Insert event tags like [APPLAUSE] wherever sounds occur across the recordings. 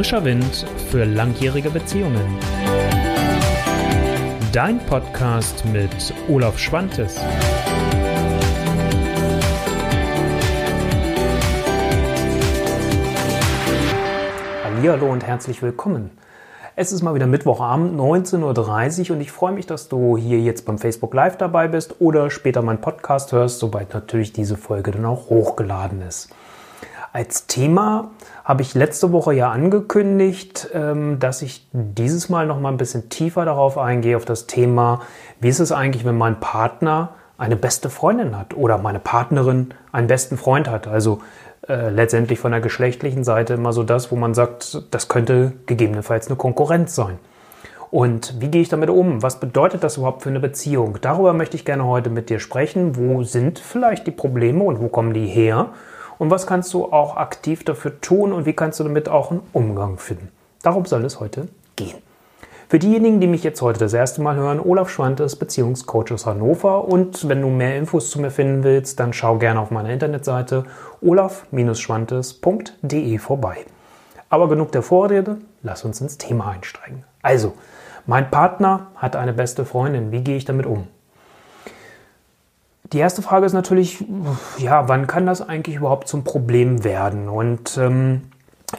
Frischer Wind für langjährige Beziehungen. Dein Podcast mit Olaf Schwantes. Hallo und herzlich willkommen. Es ist mal wieder Mittwochabend, 19.30 Uhr und ich freue mich, dass du hier jetzt beim Facebook Live dabei bist oder später meinen Podcast hörst, sobald natürlich diese Folge dann auch hochgeladen ist. Als Thema habe ich letzte Woche ja angekündigt, ähm, dass ich dieses Mal noch mal ein bisschen tiefer darauf eingehe, auf das Thema, wie ist es eigentlich, wenn mein Partner eine beste Freundin hat oder meine Partnerin einen besten Freund hat. Also äh, letztendlich von der geschlechtlichen Seite immer so das, wo man sagt, das könnte gegebenenfalls eine Konkurrenz sein. Und wie gehe ich damit um? Was bedeutet das überhaupt für eine Beziehung? Darüber möchte ich gerne heute mit dir sprechen. Wo sind vielleicht die Probleme und wo kommen die her? Und was kannst du auch aktiv dafür tun und wie kannst du damit auch einen Umgang finden. Darum soll es heute gehen. Für diejenigen, die mich jetzt heute das erste Mal hören, Olaf Schwantes, Beziehungscoach aus Hannover. Und wenn du mehr Infos zu mir finden willst, dann schau gerne auf meiner Internetseite olaf-schwantes.de vorbei. Aber genug der Vorrede, lass uns ins Thema einsteigen. Also, mein Partner hat eine beste Freundin. Wie gehe ich damit um? Die erste Frage ist natürlich, ja, wann kann das eigentlich überhaupt zum Problem werden? Und ähm,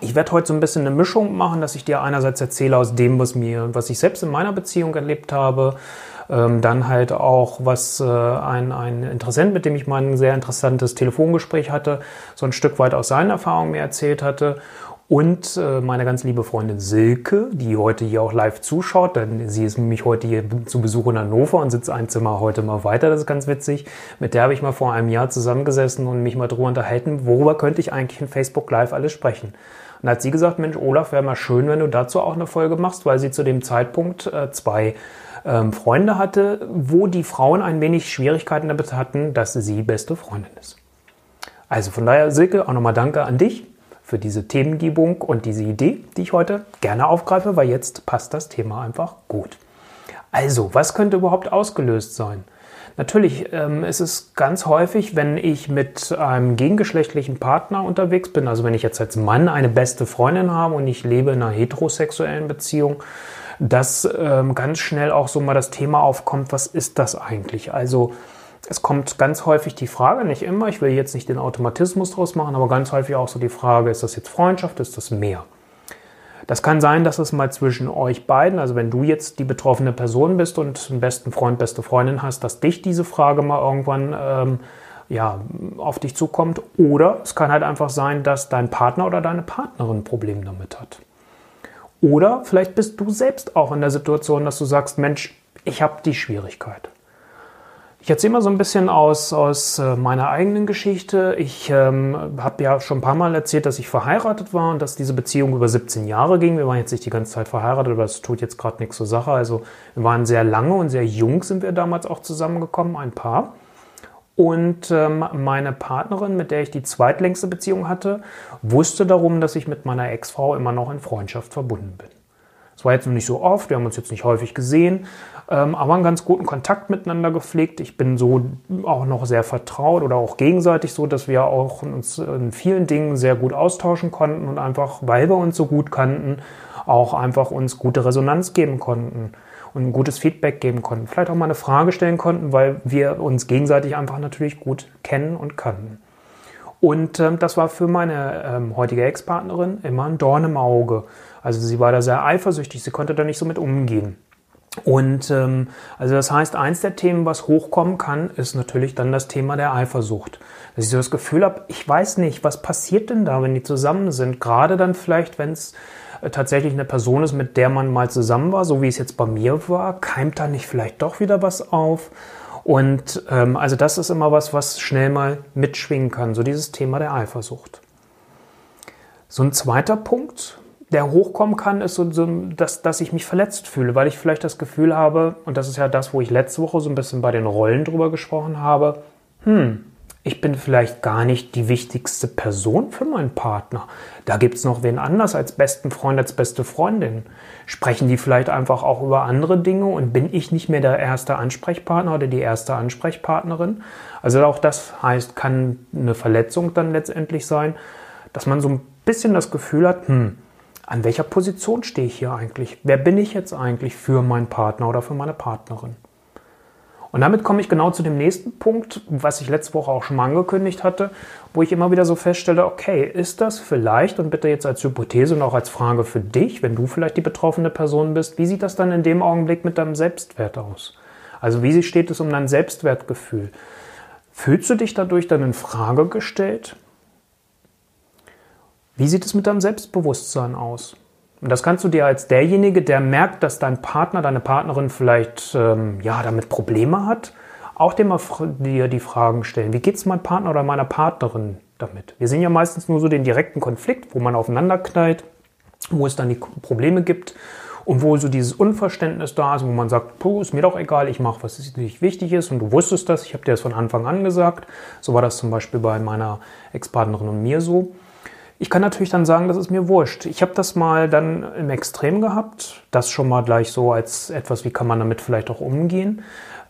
ich werde heute so ein bisschen eine Mischung machen, dass ich dir einerseits erzähle aus dem, was mir, was ich selbst in meiner Beziehung erlebt habe, ähm, dann halt auch, was äh, ein, ein Interessent, mit dem ich mal ein sehr interessantes Telefongespräch hatte, so ein Stück weit aus seinen Erfahrungen mir erzählt hatte und äh, meine ganz liebe Freundin Silke, die heute hier auch live zuschaut, denn sie ist nämlich heute hier zu Besuch in Hannover und sitzt ein Zimmer heute mal weiter, das ist ganz witzig. Mit der habe ich mal vor einem Jahr zusammengesessen und mich mal drüber unterhalten, worüber könnte ich eigentlich in Facebook Live alles sprechen. Und da hat sie gesagt, Mensch, Olaf, wäre mal schön, wenn du dazu auch eine Folge machst, weil sie zu dem Zeitpunkt äh, zwei ähm, Freunde hatte, wo die Frauen ein wenig Schwierigkeiten damit hatten, dass sie beste Freundin ist. Also von daher, Silke, auch nochmal danke an dich für diese Themengebung und diese Idee, die ich heute gerne aufgreife, weil jetzt passt das Thema einfach gut. Also, was könnte überhaupt ausgelöst sein? Natürlich ähm, ist es ganz häufig, wenn ich mit einem gegengeschlechtlichen Partner unterwegs bin, also wenn ich jetzt als Mann eine beste Freundin habe und ich lebe in einer heterosexuellen Beziehung, dass ähm, ganz schnell auch so mal das Thema aufkommt, was ist das eigentlich? Also es kommt ganz häufig die Frage, nicht immer, ich will jetzt nicht den Automatismus draus machen, aber ganz häufig auch so die Frage, ist das jetzt Freundschaft, ist das mehr? Das kann sein, dass es mal zwischen euch beiden, also wenn du jetzt die betroffene Person bist und einen besten Freund, beste Freundin hast, dass dich diese Frage mal irgendwann ähm, ja, auf dich zukommt. Oder es kann halt einfach sein, dass dein Partner oder deine Partnerin ein Problem damit hat. Oder vielleicht bist du selbst auch in der Situation, dass du sagst, Mensch, ich habe die Schwierigkeit. Ich erzähle mal so ein bisschen aus, aus äh, meiner eigenen Geschichte. Ich ähm, habe ja schon ein paar Mal erzählt, dass ich verheiratet war und dass diese Beziehung über 17 Jahre ging. Wir waren jetzt nicht die ganze Zeit verheiratet, aber das tut jetzt gerade nichts zur Sache. Also wir waren sehr lange und sehr jung sind wir damals auch zusammengekommen, ein Paar. Und ähm, meine Partnerin, mit der ich die zweitlängste Beziehung hatte, wusste darum, dass ich mit meiner Ex-Frau immer noch in Freundschaft verbunden bin. Es war jetzt noch nicht so oft, wir haben uns jetzt nicht häufig gesehen, ähm, aber einen ganz guten Kontakt miteinander gepflegt. Ich bin so auch noch sehr vertraut oder auch gegenseitig so, dass wir auch uns in vielen Dingen sehr gut austauschen konnten und einfach, weil wir uns so gut kannten, auch einfach uns gute Resonanz geben konnten und ein gutes Feedback geben konnten. Vielleicht auch mal eine Frage stellen konnten, weil wir uns gegenseitig einfach natürlich gut kennen und kannten. Und ähm, das war für meine ähm, heutige Ex-Partnerin immer ein Dorn im Auge. Also sie war da sehr eifersüchtig, sie konnte da nicht so mit umgehen. Und ähm, also das heißt, eins der Themen, was hochkommen kann, ist natürlich dann das Thema der Eifersucht. Dass ich so das Gefühl habe, ich weiß nicht, was passiert denn da, wenn die zusammen sind? Gerade dann vielleicht, wenn es äh, tatsächlich eine Person ist, mit der man mal zusammen war, so wie es jetzt bei mir war, keimt da nicht vielleicht doch wieder was auf? Und ähm, also das ist immer was, was schnell mal mitschwingen kann, so dieses Thema der Eifersucht. So ein zweiter Punkt, der hochkommen kann, ist so, so dass, dass ich mich verletzt fühle, weil ich vielleicht das Gefühl habe, und das ist ja das, wo ich letzte Woche so ein bisschen bei den Rollen drüber gesprochen habe, hm, ich bin vielleicht gar nicht die wichtigste Person für meinen Partner. Da gibt es noch wen anders als besten Freund, als beste Freundin. Sprechen die vielleicht einfach auch über andere Dinge und bin ich nicht mehr der erste Ansprechpartner oder die erste Ansprechpartnerin? Also auch das heißt, kann eine Verletzung dann letztendlich sein, dass man so ein bisschen das Gefühl hat, hm, an welcher Position stehe ich hier eigentlich? Wer bin ich jetzt eigentlich für meinen Partner oder für meine Partnerin? Und damit komme ich genau zu dem nächsten Punkt, was ich letzte Woche auch schon mal angekündigt hatte, wo ich immer wieder so feststelle, okay, ist das vielleicht, und bitte jetzt als Hypothese und auch als Frage für dich, wenn du vielleicht die betroffene Person bist, wie sieht das dann in dem Augenblick mit deinem Selbstwert aus? Also wie steht es um dein Selbstwertgefühl? Fühlst du dich dadurch dann in Frage gestellt? Wie sieht es mit deinem Selbstbewusstsein aus? Und das kannst du dir als derjenige, der merkt, dass dein Partner, deine Partnerin vielleicht ähm, ja, damit Probleme hat, auch dir mal dir die Fragen stellen. Wie geht es meinem Partner oder meiner Partnerin damit? Wir sehen ja meistens nur so den direkten Konflikt, wo man aufeinander knallt, wo es dann die Probleme gibt und wo so dieses Unverständnis da ist, wo man sagt, puh, ist mir doch egal, ich mache, was nicht wichtig ist und du wusstest das, ich habe dir das von Anfang an gesagt. So war das zum Beispiel bei meiner Ex-Partnerin und mir so. Ich kann natürlich dann sagen, das ist mir wurscht. Ich habe das mal dann im Extrem gehabt, das schon mal gleich so als etwas, wie kann man damit vielleicht auch umgehen,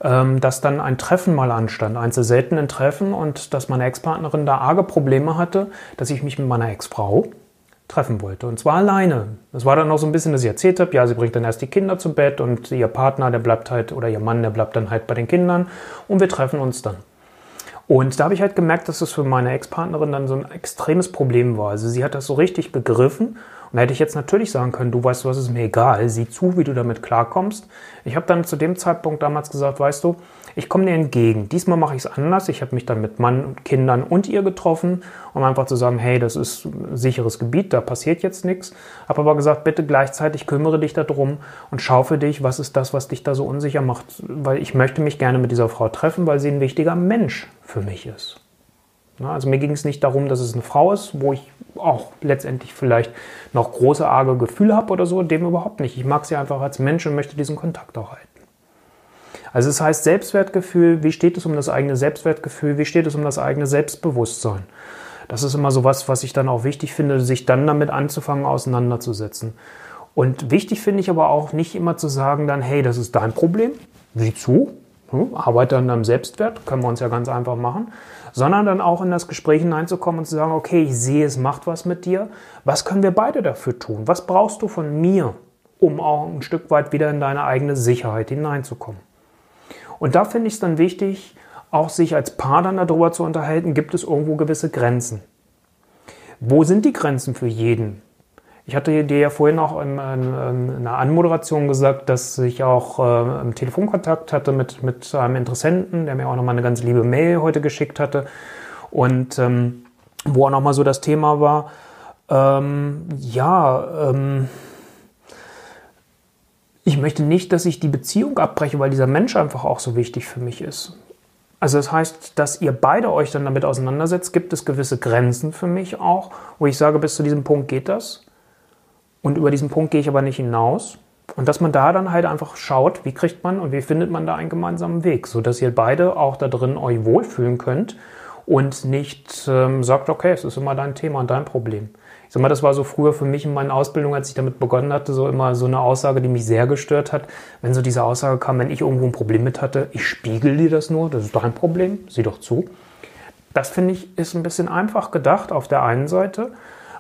ähm, dass dann ein Treffen mal anstand, eins der seltenen Treffen und dass meine Ex-Partnerin da arge Probleme hatte, dass ich mich mit meiner Ex-Frau treffen wollte. Und zwar alleine. Das war dann noch so ein bisschen, dass ich erzählt habe, ja, sie bringt dann erst die Kinder zu Bett und ihr Partner, der bleibt halt, oder ihr Mann, der bleibt dann halt bei den Kindern und wir treffen uns dann. Und da habe ich halt gemerkt, dass das für meine Ex-Partnerin dann so ein extremes Problem war. Also sie hat das so richtig begriffen. Und da hätte ich jetzt natürlich sagen können, du weißt, was ist mir egal, sieh zu, wie du damit klarkommst. Ich habe dann zu dem Zeitpunkt damals gesagt, weißt du, ich komme dir entgegen. Diesmal mache ich es anders. Ich habe mich dann mit Mann und Kindern und ihr getroffen, um einfach zu sagen, hey, das ist sicheres Gebiet, da passiert jetzt nichts. Habe aber gesagt, bitte gleichzeitig kümmere dich darum und schau für dich, was ist das, was dich da so unsicher macht. Weil ich möchte mich gerne mit dieser Frau treffen, weil sie ein wichtiger Mensch für mich ist. Also mir ging es nicht darum, dass es eine Frau ist, wo ich auch letztendlich vielleicht noch große arge Gefühle habe oder so, dem überhaupt nicht. Ich mag sie einfach als Mensch und möchte diesen Kontakt auch halten. Also es heißt Selbstwertgefühl, wie steht es um das eigene Selbstwertgefühl, wie steht es um das eigene Selbstbewusstsein. Das ist immer so was, was ich dann auch wichtig finde, sich dann damit anzufangen, auseinanderzusetzen. Und wichtig finde ich aber auch nicht immer zu sagen dann, hey, das ist dein Problem, sieh zu, hm, arbeite an deinem Selbstwert, können wir uns ja ganz einfach machen, sondern dann auch in das Gespräch hineinzukommen und zu sagen, okay, ich sehe, es macht was mit dir, was können wir beide dafür tun? Was brauchst du von mir, um auch ein Stück weit wieder in deine eigene Sicherheit hineinzukommen? Und da finde ich es dann wichtig, auch sich als Paar dann darüber zu unterhalten, gibt es irgendwo gewisse Grenzen. Wo sind die Grenzen für jeden? Ich hatte dir ja vorhin auch in, in, in einer Anmoderation gesagt, dass ich auch äh, Telefonkontakt hatte mit, mit einem Interessenten, der mir auch nochmal eine ganz liebe Mail heute geschickt hatte. Und ähm, wo auch nochmal so das Thema war, ähm, ja, ähm, ich möchte nicht, dass ich die Beziehung abbreche, weil dieser Mensch einfach auch so wichtig für mich ist. Also das heißt, dass ihr beide euch dann damit auseinandersetzt, gibt es gewisse Grenzen für mich auch, wo ich sage, bis zu diesem Punkt geht das. Und über diesen Punkt gehe ich aber nicht hinaus. Und dass man da dann halt einfach schaut, wie kriegt man und wie findet man da einen gemeinsamen Weg, sodass ihr beide auch da drin euch wohlfühlen könnt und nicht ähm, sagt, okay, es ist immer dein Thema und dein Problem. Ich sag mal, das war so früher für mich in meiner Ausbildung, als ich damit begonnen hatte, so immer so eine Aussage, die mich sehr gestört hat. Wenn so diese Aussage kam, wenn ich irgendwo ein Problem mit hatte, ich spiegel dir das nur, das ist dein Problem, sieh doch zu. Das finde ich ist ein bisschen einfach gedacht auf der einen Seite.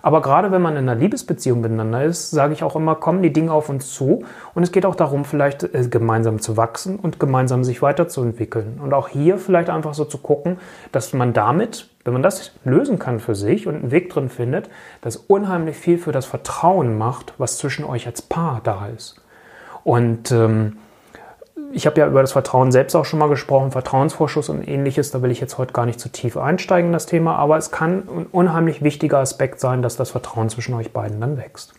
Aber gerade wenn man in einer Liebesbeziehung miteinander ist, sage ich auch immer, kommen die Dinge auf uns zu. Und es geht auch darum, vielleicht äh, gemeinsam zu wachsen und gemeinsam sich weiterzuentwickeln. Und auch hier vielleicht einfach so zu gucken, dass man damit, wenn man das lösen kann für sich und einen Weg drin findet, das unheimlich viel für das Vertrauen macht, was zwischen euch als Paar da ist. Und ähm, ich habe ja über das Vertrauen selbst auch schon mal gesprochen, Vertrauensvorschuss und ähnliches. Da will ich jetzt heute gar nicht zu tief einsteigen in das Thema, aber es kann ein unheimlich wichtiger Aspekt sein, dass das Vertrauen zwischen euch beiden dann wächst.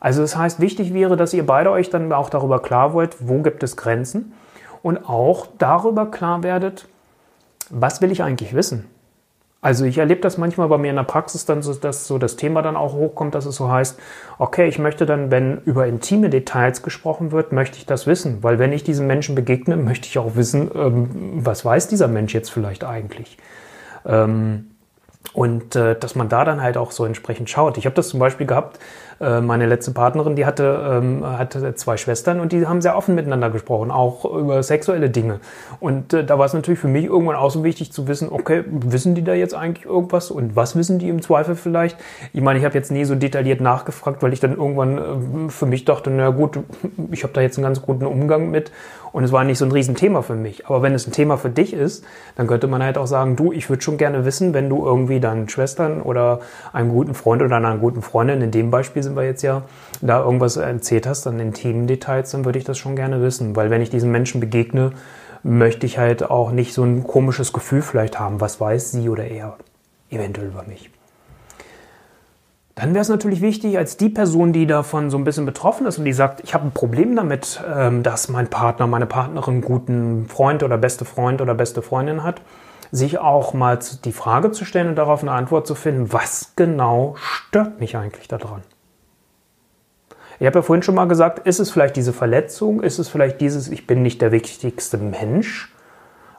Also das heißt, wichtig wäre, dass ihr beide euch dann auch darüber klar wollt, wo gibt es Grenzen und auch darüber klar werdet, was will ich eigentlich wissen? Also ich erlebe das manchmal bei mir in der Praxis dann so, dass so das Thema dann auch hochkommt, dass es so heißt, okay, ich möchte dann, wenn über intime Details gesprochen wird, möchte ich das wissen, weil wenn ich diesem Menschen begegne, [LAUGHS] möchte ich auch wissen, ähm, was weiß dieser Mensch jetzt vielleicht eigentlich. Ähm, Und äh, dass man da dann halt auch so entsprechend schaut. Ich habe das zum Beispiel gehabt, äh, meine letzte Partnerin, die hatte, ähm, hatte zwei Schwestern und die haben sehr offen miteinander gesprochen, auch über sexuelle Dinge. Und äh, da war es natürlich für mich irgendwann auch so wichtig zu wissen, okay, wissen die da jetzt eigentlich irgendwas und was wissen die im Zweifel vielleicht? Ich meine, ich habe jetzt nie so detailliert nachgefragt, weil ich dann irgendwann äh, für mich dachte, na gut, ich habe da jetzt einen ganz guten Umgang mit und es war nicht so ein Riesenthema für mich. Aber wenn es ein Thema für dich ist, dann könnte man halt auch sagen, du, ich würde schon gerne wissen, wenn du irgendwie deinen Schwestern oder einem guten Freund oder einer guten Freundin, in dem Beispiel sind wir jetzt ja, da irgendwas erzählt hast, dann in Themendetails, dann würde ich das schon gerne wissen. Weil wenn ich diesen Menschen begegne, möchte ich halt auch nicht so ein komisches Gefühl vielleicht haben, was weiß sie oder er eventuell über mich. Dann wäre es natürlich wichtig, als die Person, die davon so ein bisschen betroffen ist und die sagt, ich habe ein Problem damit, ähm, dass mein Partner, meine Partnerin einen guten Freund oder beste Freund oder beste Freundin hat, sich auch mal die Frage zu stellen und darauf eine Antwort zu finden, was genau stört mich eigentlich daran? Ich habe ja vorhin schon mal gesagt, ist es vielleicht diese Verletzung? Ist es vielleicht dieses, ich bin nicht der wichtigste Mensch?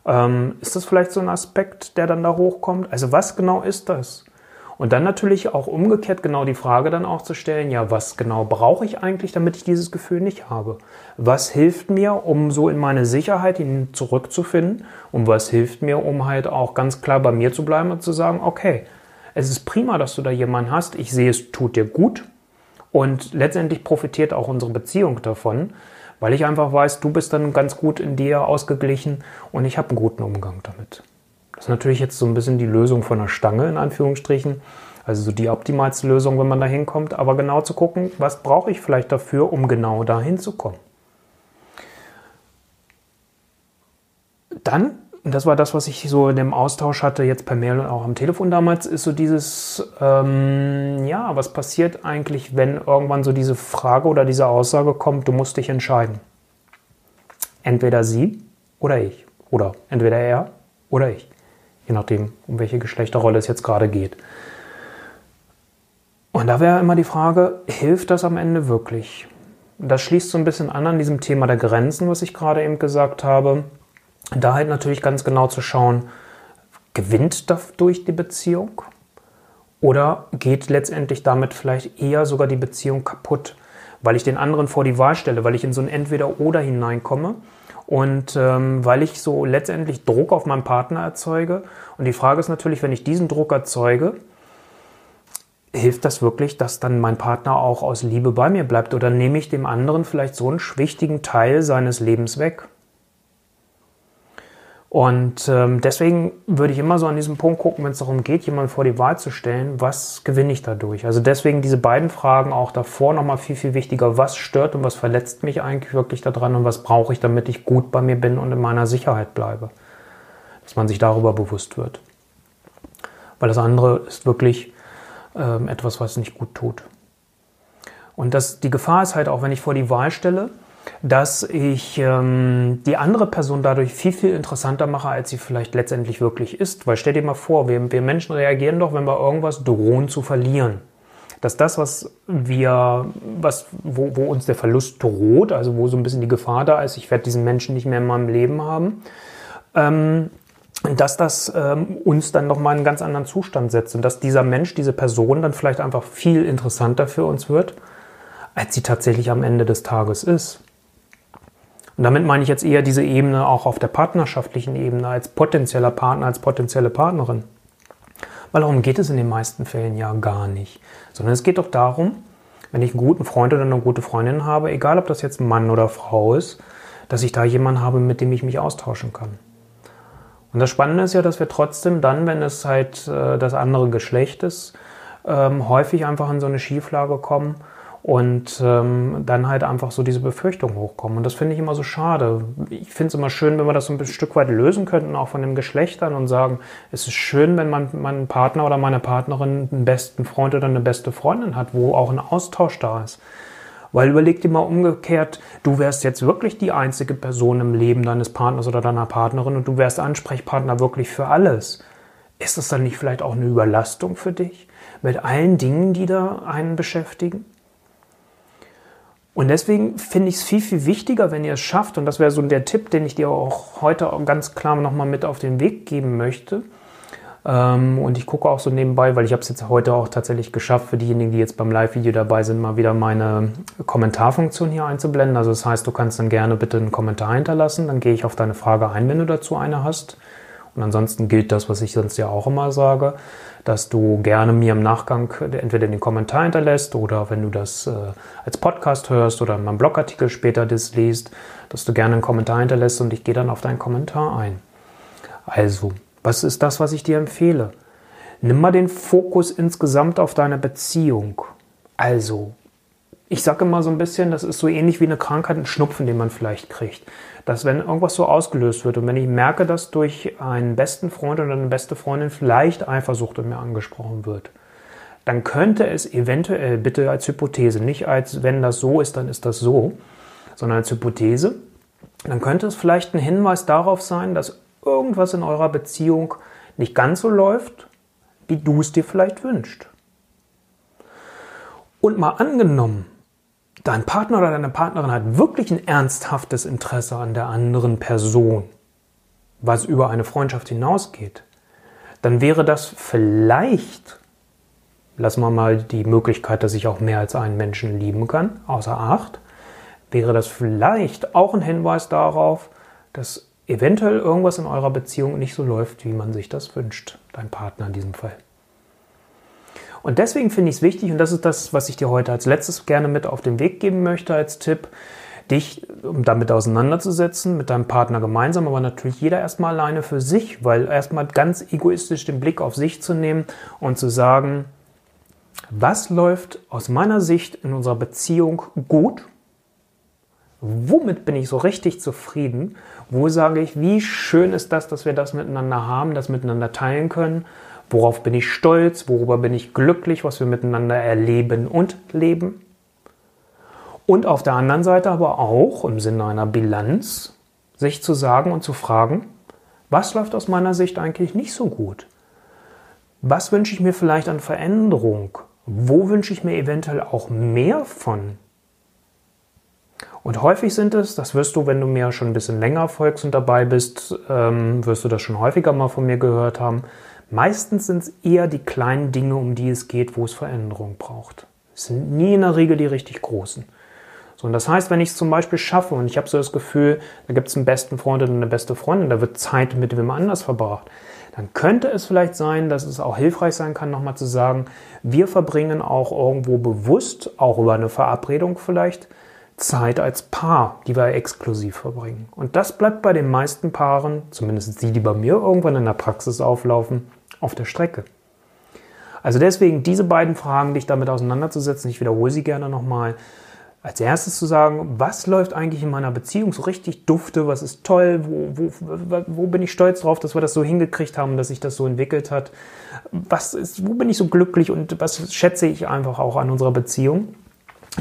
Ähm, ist das vielleicht so ein Aspekt, der dann da hochkommt? Also was genau ist das? Und dann natürlich auch umgekehrt genau die Frage dann auch zu stellen, ja, was genau brauche ich eigentlich, damit ich dieses Gefühl nicht habe? Was hilft mir, um so in meine Sicherheit zurückzufinden? Und was hilft mir, um halt auch ganz klar bei mir zu bleiben und zu sagen, okay, es ist prima, dass du da jemanden hast. Ich sehe, es tut dir gut. Und letztendlich profitiert auch unsere Beziehung davon, weil ich einfach weiß, du bist dann ganz gut in dir ausgeglichen und ich habe einen guten Umgang damit. Das ist natürlich jetzt so ein bisschen die Lösung von der Stange in Anführungsstrichen. Also so die optimalste Lösung, wenn man da hinkommt. Aber genau zu gucken, was brauche ich vielleicht dafür, um genau da hinzukommen. Dann, und das war das, was ich so in dem Austausch hatte, jetzt per Mail und auch am Telefon damals, ist so dieses, ähm, ja, was passiert eigentlich, wenn irgendwann so diese Frage oder diese Aussage kommt, du musst dich entscheiden. Entweder sie oder ich. Oder entweder er oder ich je nachdem, um welche Geschlechterrolle es jetzt gerade geht. Und da wäre immer die Frage, hilft das am Ende wirklich? Das schließt so ein bisschen an an diesem Thema der Grenzen, was ich gerade eben gesagt habe. Da halt natürlich ganz genau zu schauen, gewinnt dadurch die Beziehung? Oder geht letztendlich damit vielleicht eher sogar die Beziehung kaputt, weil ich den anderen vor die Wahl stelle, weil ich in so ein Entweder-Oder hineinkomme und ähm, weil ich so letztendlich Druck auf meinen Partner erzeuge. Und die Frage ist natürlich, wenn ich diesen Druck erzeuge, hilft das wirklich, dass dann mein Partner auch aus Liebe bei mir bleibt? Oder nehme ich dem anderen vielleicht so einen wichtigen Teil seines Lebens weg? Und ähm, deswegen würde ich immer so an diesem Punkt gucken, wenn es darum geht, jemanden vor die Wahl zu stellen, was gewinne ich dadurch? Also deswegen diese beiden Fragen auch davor nochmal viel, viel wichtiger. Was stört und was verletzt mich eigentlich wirklich daran und was brauche ich, damit ich gut bei mir bin und in meiner Sicherheit bleibe? Dass man sich darüber bewusst wird. Weil das andere ist wirklich ähm, etwas, was nicht gut tut. Und das, die Gefahr ist halt auch, wenn ich vor die Wahl stelle, dass ich ähm, die andere Person dadurch viel, viel interessanter mache, als sie vielleicht letztendlich wirklich ist. Weil stell dir mal vor, wir, wir Menschen reagieren doch, wenn wir irgendwas drohen zu verlieren. Dass das, was wir, was, wo, wo uns der Verlust droht, also wo so ein bisschen die Gefahr da ist, ich werde diesen Menschen nicht mehr in meinem Leben haben, ähm, dass das ähm, uns dann nochmal in einen ganz anderen Zustand setzt und dass dieser Mensch, diese Person dann vielleicht einfach viel interessanter für uns wird, als sie tatsächlich am Ende des Tages ist. Und damit meine ich jetzt eher diese Ebene auch auf der partnerschaftlichen Ebene als potenzieller Partner, als potenzielle Partnerin. Weil darum geht es in den meisten Fällen ja gar nicht. Sondern es geht doch darum, wenn ich einen guten Freund oder eine gute Freundin habe, egal ob das jetzt Mann oder Frau ist, dass ich da jemanden habe, mit dem ich mich austauschen kann. Und das Spannende ist ja, dass wir trotzdem dann, wenn es halt äh, das andere Geschlecht ist, ähm, häufig einfach in so eine Schieflage kommen, und ähm, dann halt einfach so diese Befürchtungen hochkommen. Und das finde ich immer so schade. Ich finde es immer schön, wenn wir das so ein Stück weit lösen könnten, auch von den Geschlechtern und sagen, es ist schön, wenn man mein Partner oder meine Partnerin einen besten Freund oder eine beste Freundin hat, wo auch ein Austausch da ist. Weil überleg dir mal umgekehrt, du wärst jetzt wirklich die einzige Person im Leben deines Partners oder deiner Partnerin und du wärst Ansprechpartner wirklich für alles. Ist das dann nicht vielleicht auch eine Überlastung für dich mit allen Dingen, die da einen beschäftigen? Und deswegen finde ich es viel, viel wichtiger, wenn ihr es schafft, und das wäre so der Tipp, den ich dir auch heute ganz klar nochmal mit auf den Weg geben möchte, Ähm, und ich gucke auch so nebenbei, weil ich habe es jetzt heute auch tatsächlich geschafft, für diejenigen, die jetzt beim Live-Video dabei sind, mal wieder meine Kommentarfunktion hier einzublenden. Also das heißt, du kannst dann gerne bitte einen Kommentar hinterlassen, dann gehe ich auf deine Frage ein, wenn du dazu eine hast. Und ansonsten gilt das, was ich sonst ja auch immer sage, dass du gerne mir im Nachgang entweder den Kommentar hinterlässt oder wenn du das äh, als Podcast hörst oder in meinem Blogartikel später das liest, dass du gerne einen Kommentar hinterlässt und ich gehe dann auf deinen Kommentar ein. Also, was ist das, was ich dir empfehle? Nimm mal den Fokus insgesamt auf deine Beziehung. Also, ich sage immer so ein bisschen, das ist so ähnlich wie eine Krankheit, ein Schnupfen, den man vielleicht kriegt. Dass wenn irgendwas so ausgelöst wird und wenn ich merke, dass durch einen besten Freund oder eine beste Freundin vielleicht Eifersucht in mir angesprochen wird, dann könnte es eventuell, bitte als Hypothese, nicht als wenn das so ist, dann ist das so, sondern als Hypothese, dann könnte es vielleicht ein Hinweis darauf sein, dass irgendwas in eurer Beziehung nicht ganz so läuft, wie du es dir vielleicht wünschst. Und mal angenommen, dein Partner oder deine Partnerin hat wirklich ein ernsthaftes Interesse an der anderen Person, was über eine Freundschaft hinausgeht, dann wäre das vielleicht, lassen wir mal die Möglichkeit, dass ich auch mehr als einen Menschen lieben kann, außer Acht, wäre das vielleicht auch ein Hinweis darauf, dass eventuell irgendwas in eurer Beziehung nicht so läuft, wie man sich das wünscht, dein Partner in diesem Fall. Und deswegen finde ich es wichtig, und das ist das, was ich dir heute als letztes gerne mit auf den Weg geben möchte als Tipp, dich um damit auseinanderzusetzen, mit deinem Partner gemeinsam, aber natürlich jeder erstmal alleine für sich, weil erstmal ganz egoistisch den Blick auf sich zu nehmen und zu sagen, was läuft aus meiner Sicht in unserer Beziehung gut womit bin ich so richtig zufrieden? Wo sage ich, wie schön ist das, dass wir das miteinander haben, das miteinander teilen können? Worauf bin ich stolz? Worüber bin ich glücklich, was wir miteinander erleben und leben? Und auf der anderen Seite aber auch im Sinne einer Bilanz, sich zu sagen und zu fragen, was läuft aus meiner Sicht eigentlich nicht so gut? Was wünsche ich mir vielleicht an Veränderung? Wo wünsche ich mir eventuell auch mehr von? Und häufig sind es, das wirst du, wenn du mir schon ein bisschen länger folgst und dabei bist, ähm, wirst du das schon häufiger mal von mir gehört haben. Meistens sind es eher die kleinen Dinge, um die es geht, wo es Veränderung braucht. Es sind nie in der Regel die richtig großen. So, und das heißt, wenn ich es zum Beispiel schaffe und ich habe so das Gefühl, da gibt es einen besten Freund oder eine beste Freundin, da wird Zeit mit wem anders verbracht, dann könnte es vielleicht sein, dass es auch hilfreich sein kann, nochmal zu sagen, wir verbringen auch irgendwo bewusst, auch über eine Verabredung vielleicht, Zeit als Paar, die wir exklusiv verbringen. Und das bleibt bei den meisten Paaren, zumindest die, die bei mir irgendwann in der Praxis auflaufen, auf der Strecke. Also deswegen diese beiden Fragen, dich damit auseinanderzusetzen, ich wiederhole sie gerne nochmal. Als erstes zu sagen, was läuft eigentlich in meiner Beziehung so richtig dufte, was ist toll, wo, wo, wo bin ich stolz drauf, dass wir das so hingekriegt haben, dass sich das so entwickelt hat, was ist, wo bin ich so glücklich und was schätze ich einfach auch an unserer Beziehung.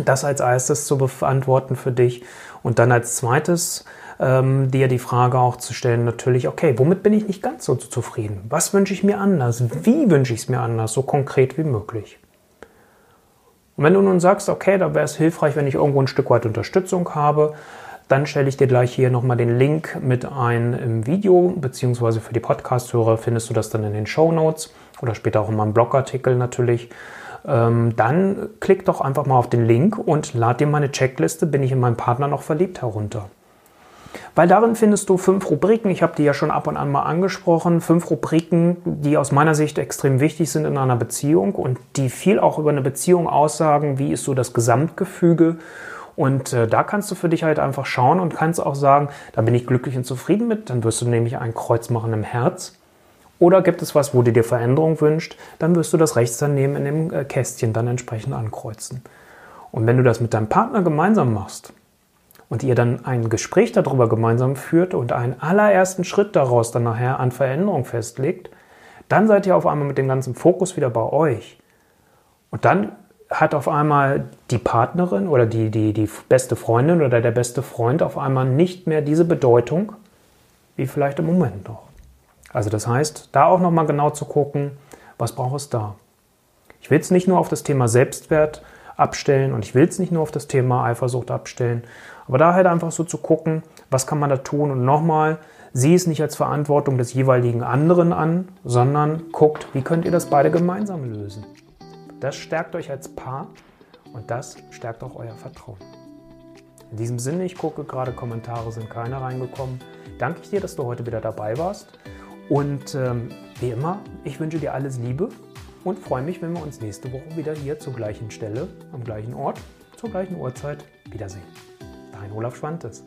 Das als erstes zu beantworten für dich und dann als zweites ähm, dir die Frage auch zu stellen, natürlich, okay, womit bin ich nicht ganz so zufrieden? Was wünsche ich mir anders? Wie wünsche ich es mir anders? So konkret wie möglich. Und wenn du nun sagst, okay, da wäre es hilfreich, wenn ich irgendwo ein Stück weit Unterstützung habe, dann stelle ich dir gleich hier nochmal den Link mit ein im Video, beziehungsweise für die Podcast-Hörer findest du das dann in den Show Notes oder später auch in meinem Blogartikel natürlich ähm, dann klick doch einfach mal auf den Link und lad dir meine Checkliste, bin ich in meinen Partner noch verliebt, herunter. Weil darin findest du fünf Rubriken, ich habe die ja schon ab und an mal angesprochen, fünf Rubriken, die aus meiner Sicht extrem wichtig sind in einer Beziehung und die viel auch über eine Beziehung aussagen, wie ist so das Gesamtgefüge. Und äh, da kannst du für dich halt einfach schauen und kannst auch sagen, da bin ich glücklich und zufrieden mit, dann wirst du nämlich ein Kreuz machen im Herz. Oder gibt es was, wo du dir Veränderung wünscht, dann wirst du das rechts daneben in dem äh, Kästchen dann entsprechend ankreuzen. Und wenn du das mit deinem Partner gemeinsam machst und ihr dann ein Gespräch darüber gemeinsam führt und einen allerersten Schritt daraus dann nachher an Veränderung festlegt, dann seid ihr auf einmal mit dem ganzen Fokus wieder bei euch. Und dann hat auf einmal die Partnerin oder die, die, die beste Freundin oder der beste Freund auf einmal nicht mehr diese Bedeutung wie vielleicht im Moment noch. Also das heißt, da auch nochmal genau zu gucken, was braucht es da. Ich will jetzt nicht nur auf das Thema Selbstwert abstellen. Und ich will es nicht nur auf das Thema Eifersucht abstellen, aber da halt einfach so zu gucken, was kann man da tun. Und nochmal, sieh es nicht als Verantwortung des jeweiligen anderen an, sondern guckt, wie könnt ihr das beide gemeinsam lösen. Das stärkt euch als Paar und das stärkt auch euer Vertrauen. In diesem Sinne, ich gucke gerade, Kommentare sind keine reingekommen. Danke ich dir, dass du heute wieder dabei warst. Und ähm, wie immer, ich wünsche dir alles Liebe und freue mich, wenn wir uns nächste Woche wieder hier zur gleichen Stelle, am gleichen Ort, zur gleichen Uhrzeit wiedersehen. Dein Olaf Schwantes.